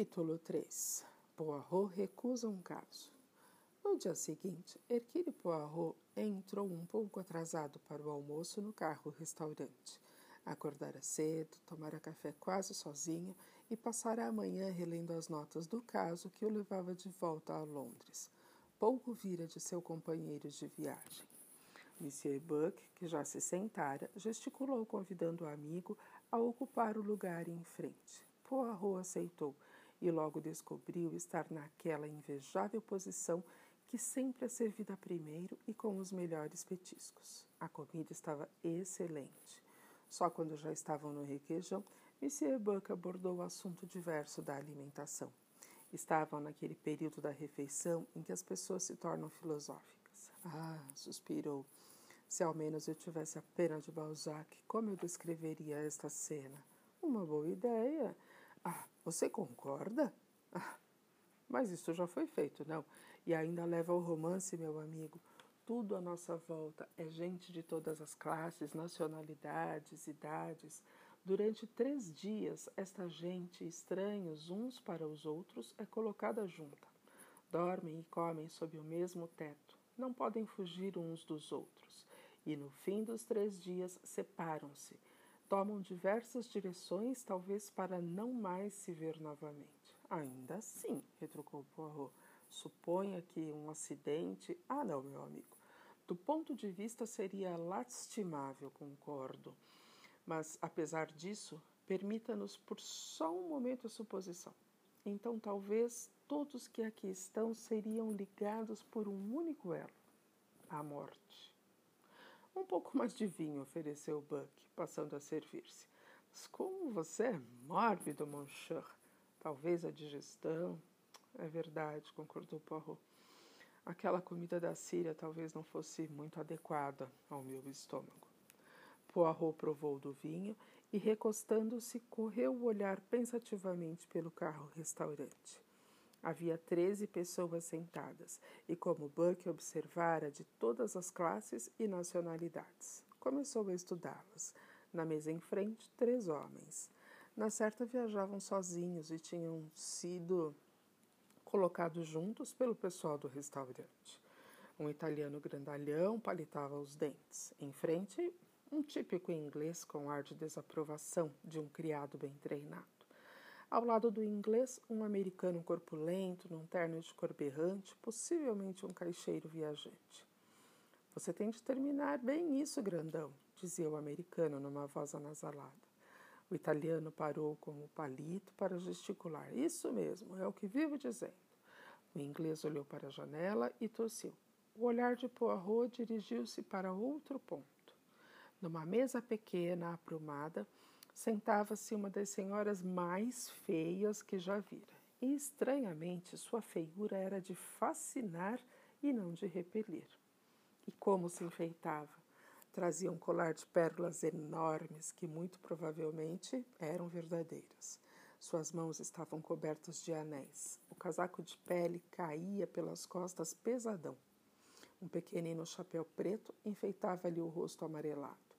Capítulo 3 Poirot recusa um caso. No dia seguinte, Hercule Poirot entrou um pouco atrasado para o almoço no carro-restaurante. Acordara cedo, tomara café quase sozinho e passara a manhã relendo as notas do caso que o levava de volta a Londres. Pouco vira de seu companheiro de viagem. Monsieur Buck, que já se sentara, gesticulou convidando o amigo a ocupar o lugar em frente. Poirot aceitou e logo descobriu estar naquela invejável posição que sempre é servida primeiro e com os melhores petiscos. A comida estava excelente. Só quando já estavam no requeijão, Monsieur Buck abordou o assunto diverso da alimentação. Estavam naquele período da refeição em que as pessoas se tornam filosóficas. Ah, suspirou. Se ao menos eu tivesse a pena de Balzac, como eu descreveria esta cena? Uma boa ideia. Ah, você concorda? Ah, mas isso já foi feito, não? E ainda leva ao romance, meu amigo. Tudo à nossa volta é gente de todas as classes, nacionalidades, idades. Durante três dias, esta gente, estranhos uns para os outros, é colocada junta. Dormem e comem sob o mesmo teto. Não podem fugir uns dos outros. E no fim dos três dias separam-se tomam diversas direções, talvez para não mais se ver novamente. Ainda assim, retrucou Poirot, suponha que um acidente. Ah, não, meu amigo. Do ponto de vista seria lastimável, concordo. Mas, apesar disso, permita-nos por só um momento a suposição. Então, talvez todos que aqui estão seriam ligados por um único elo a morte. Um pouco mais de vinho, ofereceu Buck, passando a servir-se. Mas como você é mórbido, Monsieur. Talvez a digestão. É verdade, concordou Poirot. Aquela comida da Síria talvez não fosse muito adequada ao meu estômago. Poirot provou do vinho e, recostando-se, correu o olhar pensativamente pelo carro-restaurante. Havia treze pessoas sentadas, e como Buck observara de todas as classes e nacionalidades, começou a estudá-las. Na mesa em frente, três homens. Na certa viajavam sozinhos e tinham sido colocados juntos pelo pessoal do restaurante. Um italiano grandalhão palitava os dentes. Em frente, um típico inglês com ar de desaprovação de um criado bem treinado. Ao lado do inglês, um americano corpulento, num terno de cor berrante, possivelmente um caixeiro viajante. Você tem de terminar bem isso, grandão, dizia o americano numa voz anasalada. O italiano parou com o palito para gesticular. Isso mesmo, é o que vivo dizendo. O inglês olhou para a janela e tossiu. O olhar de Poirot dirigiu-se para outro ponto. Numa mesa pequena, aprumada, sentava-se uma das senhoras mais feias que já vira. E estranhamente sua feiura era de fascinar e não de repelir. E como se enfeitava! Trazia um colar de pérolas enormes que muito provavelmente eram verdadeiras. Suas mãos estavam cobertas de anéis. O casaco de pele caía pelas costas pesadão. Um pequenino chapéu preto enfeitava-lhe o rosto amarelado.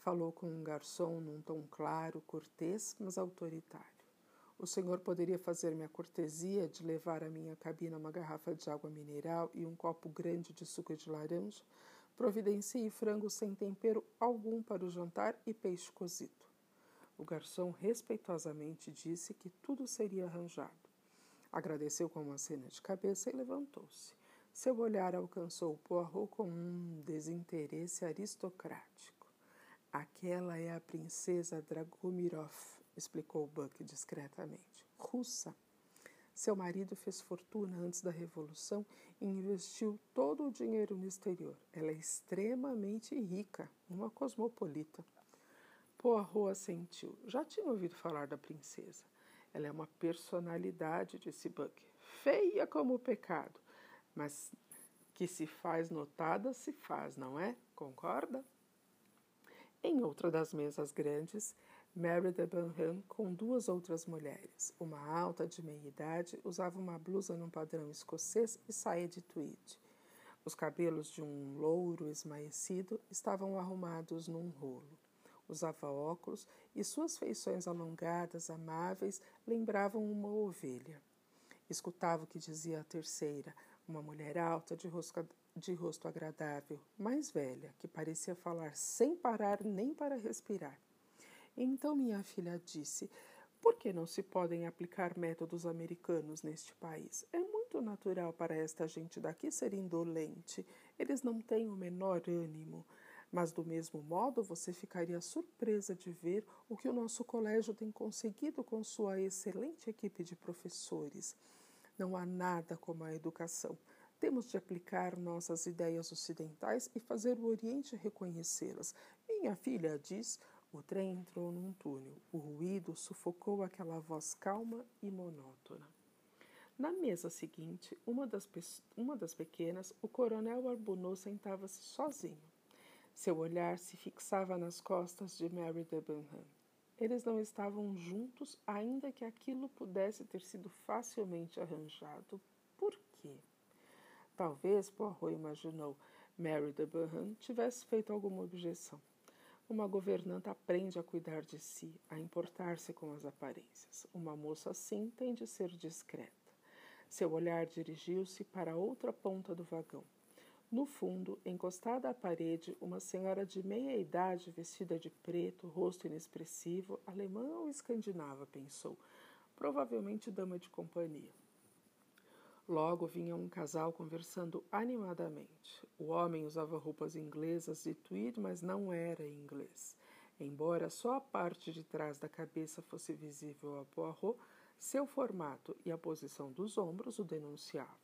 Falou com um garçom num tom claro, cortês, mas autoritário. O senhor poderia fazer-me a cortesia de levar à minha cabina uma garrafa de água mineral e um copo grande de suco de laranja? Providencie frango sem tempero algum para o jantar e peixe cozido. O garçom respeitosamente disse que tudo seria arranjado. Agradeceu com uma cena de cabeça e levantou-se. Seu olhar alcançou Poirot com um desinteresse aristocrático. Aquela é a princesa Dragomirov, explicou Buck discretamente. Russa. Seu marido fez fortuna antes da Revolução e investiu todo o dinheiro no exterior. Ela é extremamente rica, uma cosmopolita. Poirot assentiu. Já tinha ouvido falar da princesa. Ela é uma personalidade, disse Buck. Feia como o pecado, mas que se faz notada, se faz, não é? Concorda? Em outra das mesas grandes, Mary de Benham com duas outras mulheres. Uma alta de meia idade usava uma blusa num padrão escocês e saia de tweed. Os cabelos de um louro esmaecido estavam arrumados num rolo. Usava óculos e suas feições alongadas, amáveis, lembravam uma ovelha. Escutava o que dizia a terceira, uma mulher alta, de de rosto agradável, mais velha, que parecia falar sem parar nem para respirar. Então minha filha disse: Por que não se podem aplicar métodos americanos neste país? É muito natural para esta gente daqui ser indolente. Eles não têm o menor ânimo. Mas, do mesmo modo, você ficaria surpresa de ver o que o nosso colégio tem conseguido com sua excelente equipe de professores. Não há nada como a educação. Temos de aplicar nossas ideias ocidentais e fazer o Oriente reconhecê-las. Minha filha diz. O trem entrou num túnel. O ruído sufocou aquela voz calma e monótona. Na mesa seguinte, uma das, uma das pequenas, o coronel Arbonneau sentava-se sozinho. Seu olhar se fixava nas costas de Mary Debenham. Eles não estavam juntos, ainda que aquilo pudesse ter sido facilmente arranjado. Por quê? Talvez, Poirot imaginou, Mary Debenham tivesse feito alguma objeção. Uma governanta aprende a cuidar de si, a importar-se com as aparências. Uma moça assim tem de ser discreta. Seu olhar dirigiu-se para a outra ponta do vagão. No fundo, encostada à parede, uma senhora de meia idade, vestida de preto, rosto inexpressivo, alemã ou escandinava, pensou. Provavelmente dama de companhia. Logo vinha um casal conversando animadamente. O homem usava roupas inglesas de tweed, mas não era inglês. Embora só a parte de trás da cabeça fosse visível a Poirot, seu formato e a posição dos ombros o denunciavam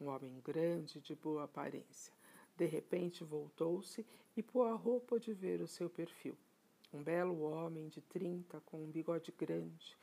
um homem grande de boa aparência. De repente voltou-se e Poirot pôde ver o seu perfil. Um belo homem de trinta, com um bigode grande.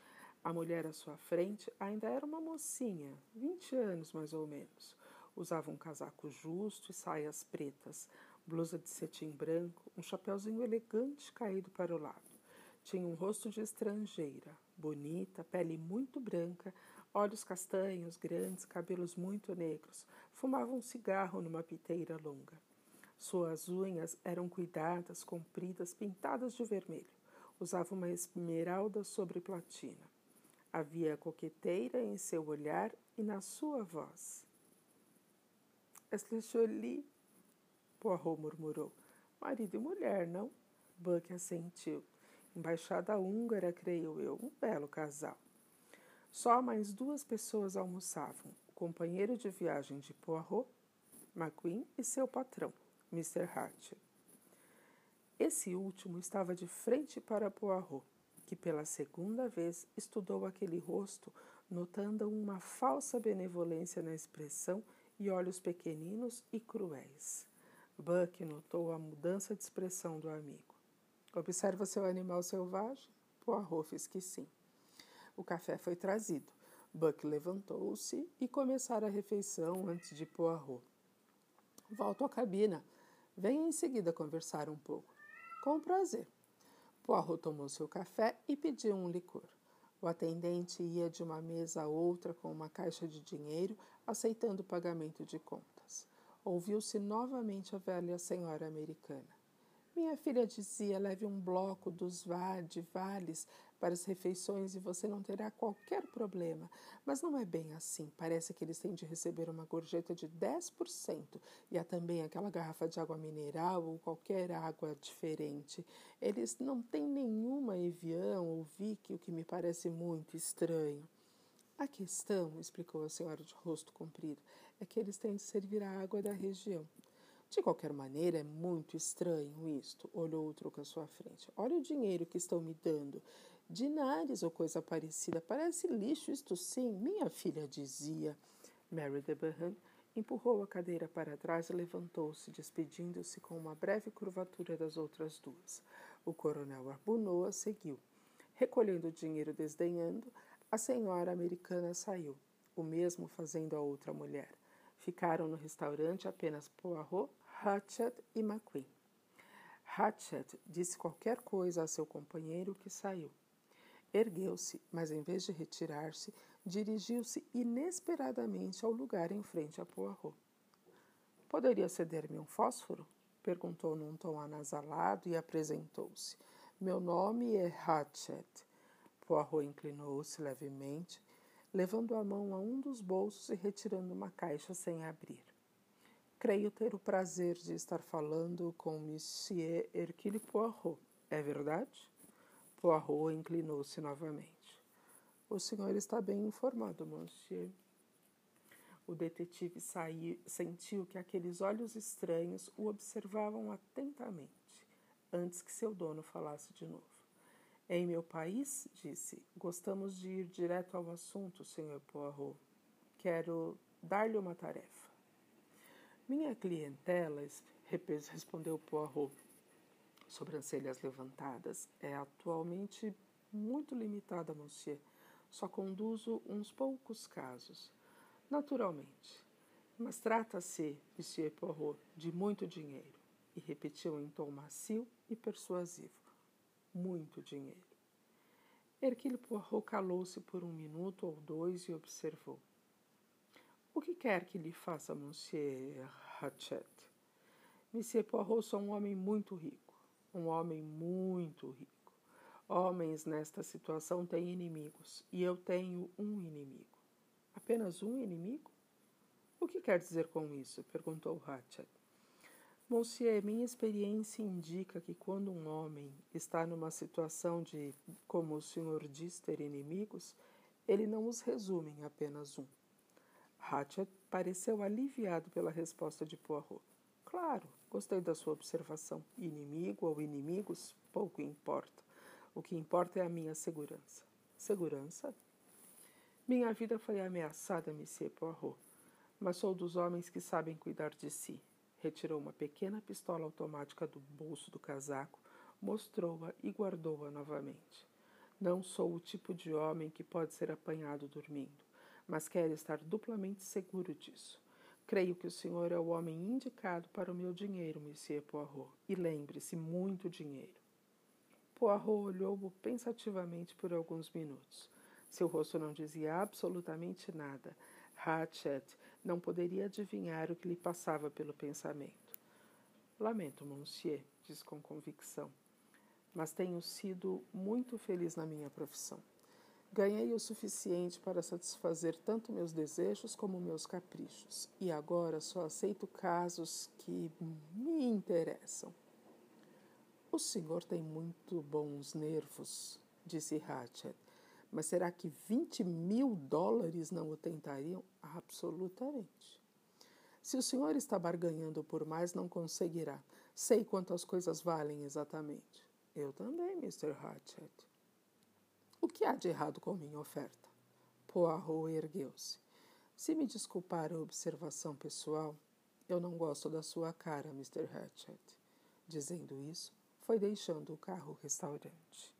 A mulher à sua frente ainda era uma mocinha, vinte anos mais ou menos. Usava um casaco justo e saias pretas, blusa de cetim branco, um chapeuzinho elegante caído para o lado. Tinha um rosto de estrangeira, bonita, pele muito branca, olhos castanhos, grandes, cabelos muito negros. Fumava um cigarro numa piteira longa. Suas unhas eram cuidadas, compridas, pintadas de vermelho. Usava uma esmeralda sobre platina. Havia coqueteira em seu olhar e na sua voz. Est-ce jolie? Poirot murmurou. Marido e mulher, não? Buck assentiu. Embaixada húngara, creio eu. Um belo casal. Só mais duas pessoas almoçavam: o companheiro de viagem de Poirot, McQueen, e seu patrão, Mr. Hart. Esse último estava de frente para Poirot, que pela segunda vez estudou aquele rosto, notando uma falsa benevolência na expressão e olhos pequeninos e cruéis. Buck notou a mudança de expressão do amigo. Observa seu animal selvagem? Poirot fez que sim. O café foi trazido. Buck levantou-se e começara a refeição antes de Poirot. Volto à cabina. Venha em seguida conversar um pouco. Com prazer. Poirot tomou seu café e pediu um licor. O atendente ia de uma mesa a outra com uma caixa de dinheiro, aceitando o pagamento de contas. Ouviu-se novamente a velha senhora americana. Minha filha dizia: leve um bloco dos de vales para as refeições e você não terá qualquer problema. Mas não é bem assim. Parece que eles têm de receber uma gorjeta de 10% e há também aquela garrafa de água mineral ou qualquer água diferente. Eles não têm nenhuma Evian ou Vick, o que me parece muito estranho. A questão, explicou a senhora de rosto comprido, é que eles têm de servir a água da região. De qualquer maneira, é muito estranho isto, olhou o truque à sua frente. Olha o dinheiro que estão me dando. Dinares ou coisa parecida. Parece lixo, isto sim, minha filha dizia. Mary Debenham empurrou a cadeira para trás e levantou-se, despedindo-se com uma breve curvatura das outras duas. O coronel Arbunnoa seguiu. Recolhendo o dinheiro desdenhando, a senhora americana saiu, o mesmo fazendo a outra mulher. Ficaram no restaurante apenas Poirot, Hatchet e McQueen. Hatchet disse qualquer coisa a seu companheiro que saiu. Ergueu-se, mas em vez de retirar-se, dirigiu-se inesperadamente ao lugar em frente a Poirot. Poderia ceder-me um fósforo? perguntou num tom anasalado e apresentou-se. Meu nome é Hatchet. Poirot inclinou-se levemente, levando a mão a um dos bolsos e retirando uma caixa sem abrir. Creio ter o prazer de estar falando com Monsieur Hercule Poirot. É verdade? Poirot inclinou-se novamente. O senhor está bem informado, monsieur. O detetive sentiu que aqueles olhos estranhos o observavam atentamente, antes que seu dono falasse de novo. Em meu país, disse, gostamos de ir direto ao assunto, senhor Poirot. Quero dar-lhe uma tarefa. Minha clientela, respondeu Poirot, sobrancelhas levantadas, é atualmente muito limitada, monsieur. Só conduzo uns poucos casos. Naturalmente. Mas trata-se, Monsieur Poirot, de muito dinheiro. E repetiu em tom macio e persuasivo. Muito dinheiro. Hercule Poirot calou-se por um minuto ou dois e observou. O que quer que lhe faça, Monsieur Hatchet? Monsieur Poirot, sou um homem muito rico. Um homem muito rico. Homens nesta situação têm inimigos, e eu tenho um inimigo. Apenas um inimigo? O que quer dizer com isso? perguntou Hatchet. Monsieur, minha experiência indica que quando um homem está numa situação de, como o senhor diz, ter inimigos, ele não os resume em apenas um. Hatchet pareceu aliviado pela resposta de Poirot. Claro, gostei da sua observação. Inimigo ou inimigos, pouco importa. O que importa é a minha segurança. Segurança? Minha vida foi ameaçada, Monsieur Poirot, mas sou dos homens que sabem cuidar de si. Retirou uma pequena pistola automática do bolso do casaco, mostrou-a e guardou-a novamente. Não sou o tipo de homem que pode ser apanhado dormindo, mas quero estar duplamente seguro disso. Creio que o senhor é o homem indicado para o meu dinheiro, Monsieur Poirot. E lembre-se, muito dinheiro. Poirot olhou-o pensativamente por alguns minutos. Seu rosto não dizia absolutamente nada. Hatchet não poderia adivinhar o que lhe passava pelo pensamento. Lamento, monsieur, disse com convicção, mas tenho sido muito feliz na minha profissão. Ganhei o suficiente para satisfazer tanto meus desejos como meus caprichos, e agora só aceito casos que me interessam. O senhor tem muito bons nervos, disse Hatchet. Mas será que 20 mil dólares não o tentariam? Absolutamente. Se o senhor está barganhando por mais, não conseguirá. Sei quantas coisas valem exatamente. Eu também, Mr. Hatchet. O que há de errado com minha oferta? Poirot ergueu-se. Se me desculpar a observação pessoal, eu não gosto da sua cara, Mr. Hatchet. Dizendo isso, foi deixando o carro-restaurante.